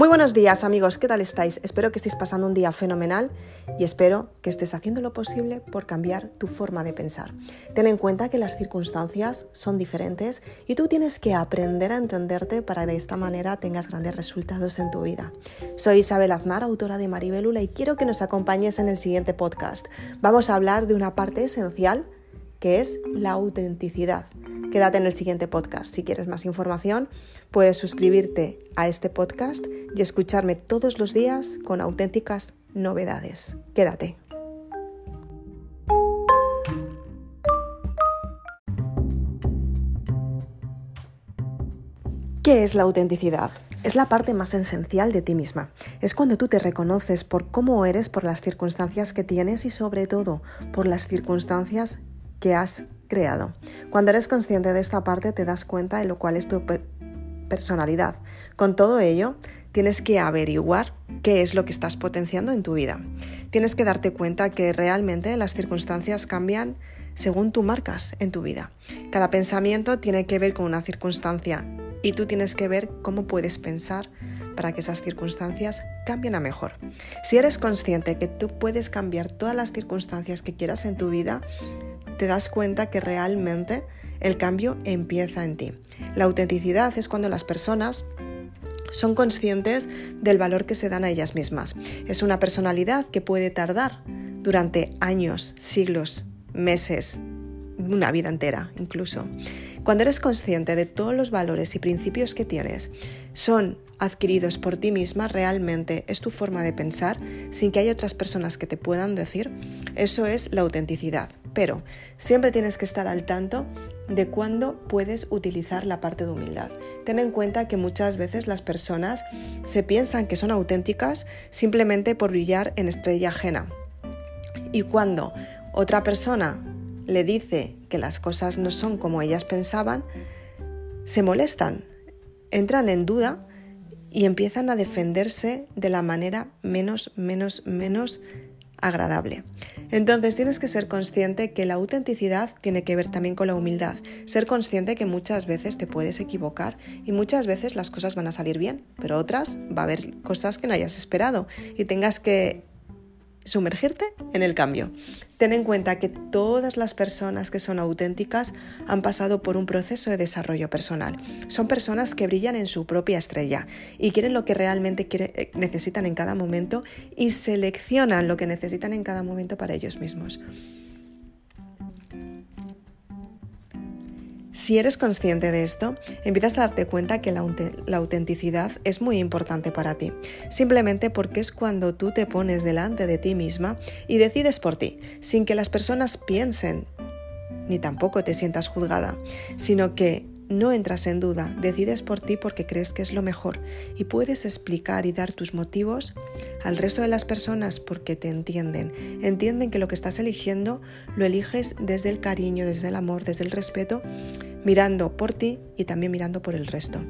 Muy buenos días amigos, ¿qué tal estáis? Espero que estéis pasando un día fenomenal y espero que estés haciendo lo posible por cambiar tu forma de pensar. Ten en cuenta que las circunstancias son diferentes y tú tienes que aprender a entenderte para que de esta manera tengas grandes resultados en tu vida. Soy Isabel Aznar, autora de Maribelula y quiero que nos acompañes en el siguiente podcast. Vamos a hablar de una parte esencial que es la autenticidad. Quédate en el siguiente podcast. Si quieres más información, puedes suscribirte a este podcast y escucharme todos los días con auténticas novedades. Quédate. ¿Qué es la autenticidad? Es la parte más esencial de ti misma. Es cuando tú te reconoces por cómo eres, por las circunstancias que tienes y sobre todo por las circunstancias que has creado. Cuando eres consciente de esta parte te das cuenta de lo cual es tu personalidad. Con todo ello, tienes que averiguar qué es lo que estás potenciando en tu vida. Tienes que darte cuenta que realmente las circunstancias cambian según tú marcas en tu vida. Cada pensamiento tiene que ver con una circunstancia y tú tienes que ver cómo puedes pensar para que esas circunstancias cambien a mejor. Si eres consciente que tú puedes cambiar todas las circunstancias que quieras en tu vida, te das cuenta que realmente el cambio empieza en ti. La autenticidad es cuando las personas son conscientes del valor que se dan a ellas mismas. Es una personalidad que puede tardar durante años, siglos, meses, una vida entera incluso. Cuando eres consciente de todos los valores y principios que tienes, son adquiridos por ti misma, realmente es tu forma de pensar sin que haya otras personas que te puedan decir, eso es la autenticidad. Pero siempre tienes que estar al tanto de cuándo puedes utilizar la parte de humildad. Ten en cuenta que muchas veces las personas se piensan que son auténticas simplemente por brillar en estrella ajena. Y cuando otra persona le dice que las cosas no son como ellas pensaban, se molestan, entran en duda y empiezan a defenderse de la manera menos, menos, menos agradable. Entonces tienes que ser consciente que la autenticidad tiene que ver también con la humildad. Ser consciente que muchas veces te puedes equivocar y muchas veces las cosas van a salir bien, pero otras va a haber cosas que no hayas esperado y tengas que sumergirte en el cambio. Ten en cuenta que todas las personas que son auténticas han pasado por un proceso de desarrollo personal. Son personas que brillan en su propia estrella y quieren lo que realmente eh, necesitan en cada momento y seleccionan lo que necesitan en cada momento para ellos mismos. Si eres consciente de esto, empiezas a darte cuenta que la, autenticidad es muy importante para ti, simplemente porque es cuando tú te pones delante de ti misma y decides por ti, sin que las personas piensen, ni tampoco te sientas juzgada, sino que no entras en duda, decides por ti porque crees que es lo mejor y puedes explicar y dar tus motivos al resto de las personas porque te entienden. Entienden que lo que estás eligiendo lo eliges desde el cariño, desde el amor, desde el respeto, mirando por ti y también mirando por el resto.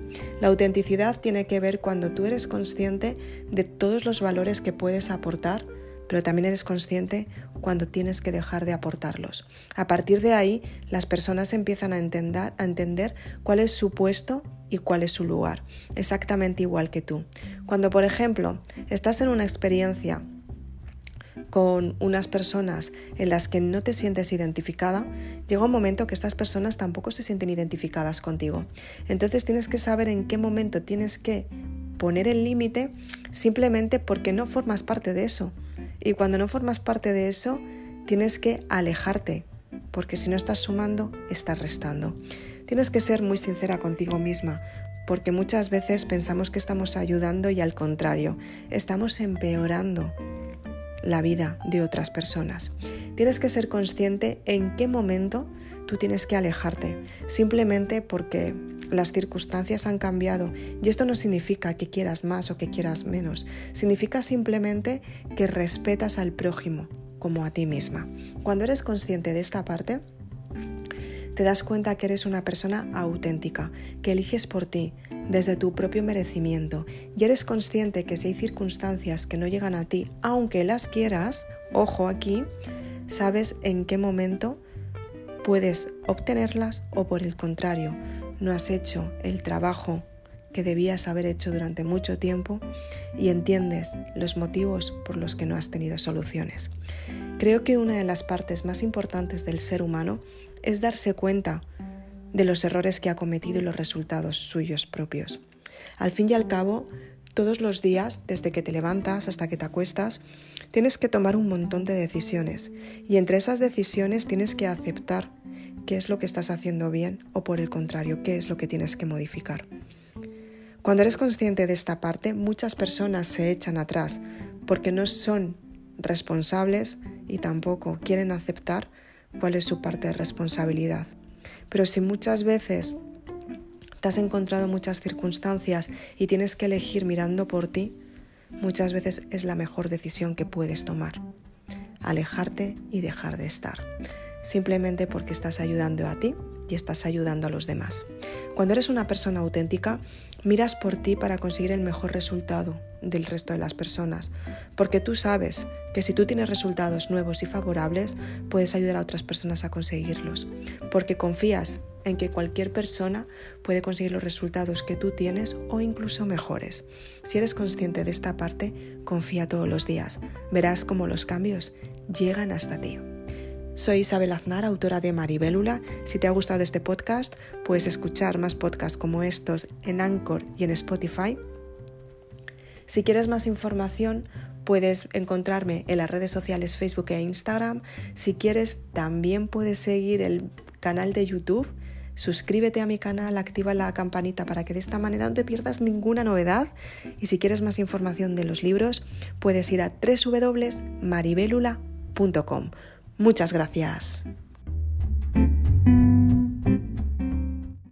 La autenticidad tiene que ver cuando tú eres consciente de todos los valores que puedes aportar pero también eres consciente cuando tienes que dejar de aportarlos. A partir de ahí, las personas empiezan a entender, cuál es su puesto y cuál es su lugar, exactamente igual que tú. Cuando, por ejemplo, estás en una experiencia con unas personas en las que no te sientes identificada, llega un momento que estas personas tampoco se sienten identificadas contigo. Entonces tienes que saber en qué momento tienes que poner el límite simplemente porque no formas parte de eso. Y cuando no formas parte de eso, tienes que alejarte, porque si no estás sumando, estás restando. Tienes que ser muy sincera contigo misma, porque muchas veces pensamos que estamos ayudando y al contrario, estamos empeorando la vida de otras personas. Tienes que ser consciente en qué momento tú tienes que alejarte, simplemente porque las circunstancias han cambiado y esto no significa que quieras más o que quieras menos, significa simplemente que respetas al prójimo como a ti misma. Cuando eres consciente de esta parte, te das cuenta que eres una persona auténtica, que eliges por ti, desde tu propio merecimiento, y eres consciente que si hay circunstancias que no llegan a ti, aunque las quieras, ojo aquí, sabes en qué momento puedes obtenerlas o por el contrario, no has hecho el trabajo que debías haber hecho durante mucho tiempo y entiendes los motivos por los que no has tenido soluciones. Creo que una de las partes más importantes del ser humano es darse cuenta de los errores que ha cometido y los resultados suyos propios. Al fin y al cabo, todos los días, desde que te levantas hasta que te acuestas, tienes que tomar un montón de decisiones y entre esas decisiones tienes que aceptar qué es lo que estás haciendo bien o por el contrario, qué es lo que tienes que modificar. Cuando eres consciente de esta parte, muchas personas se echan atrás porque no son responsables y tampoco quieren aceptar cuál es su parte de responsabilidad. Pero si muchas veces te has encontrado muchas circunstancias y tienes que elegir mirando por ti, muchas veces es la mejor decisión que puedes tomar. Alejarte y dejar de estar. Simplemente porque estás ayudando a ti y estás ayudando a los demás. Cuando eres una persona auténtica, miras por ti para conseguir el mejor resultado del resto de las personas, porque tú sabes que si tú tienes resultados nuevos y favorables, puedes ayudar a otras personas a conseguirlos, porque confías en que cualquier persona puede conseguir los resultados que tú tienes o incluso mejores. Si eres consciente de esta parte, confía todos los días. Verás cómo los cambios llegan hasta ti. Soy Isabel Aznar, autora de Maribélula. Si te ha gustado este podcast, puedes escuchar más podcasts como estos en Anchor y en Spotify. Si quieres más información, puedes encontrarme en las redes sociales Facebook e Instagram. Si quieres, también puedes seguir el canal de YouTube. Suscríbete a mi canal, activa la campanita para que de esta manera no te pierdas ninguna novedad. Y si quieres más información de los libros, puedes ir a www.maribelula.com. Muchas gracias.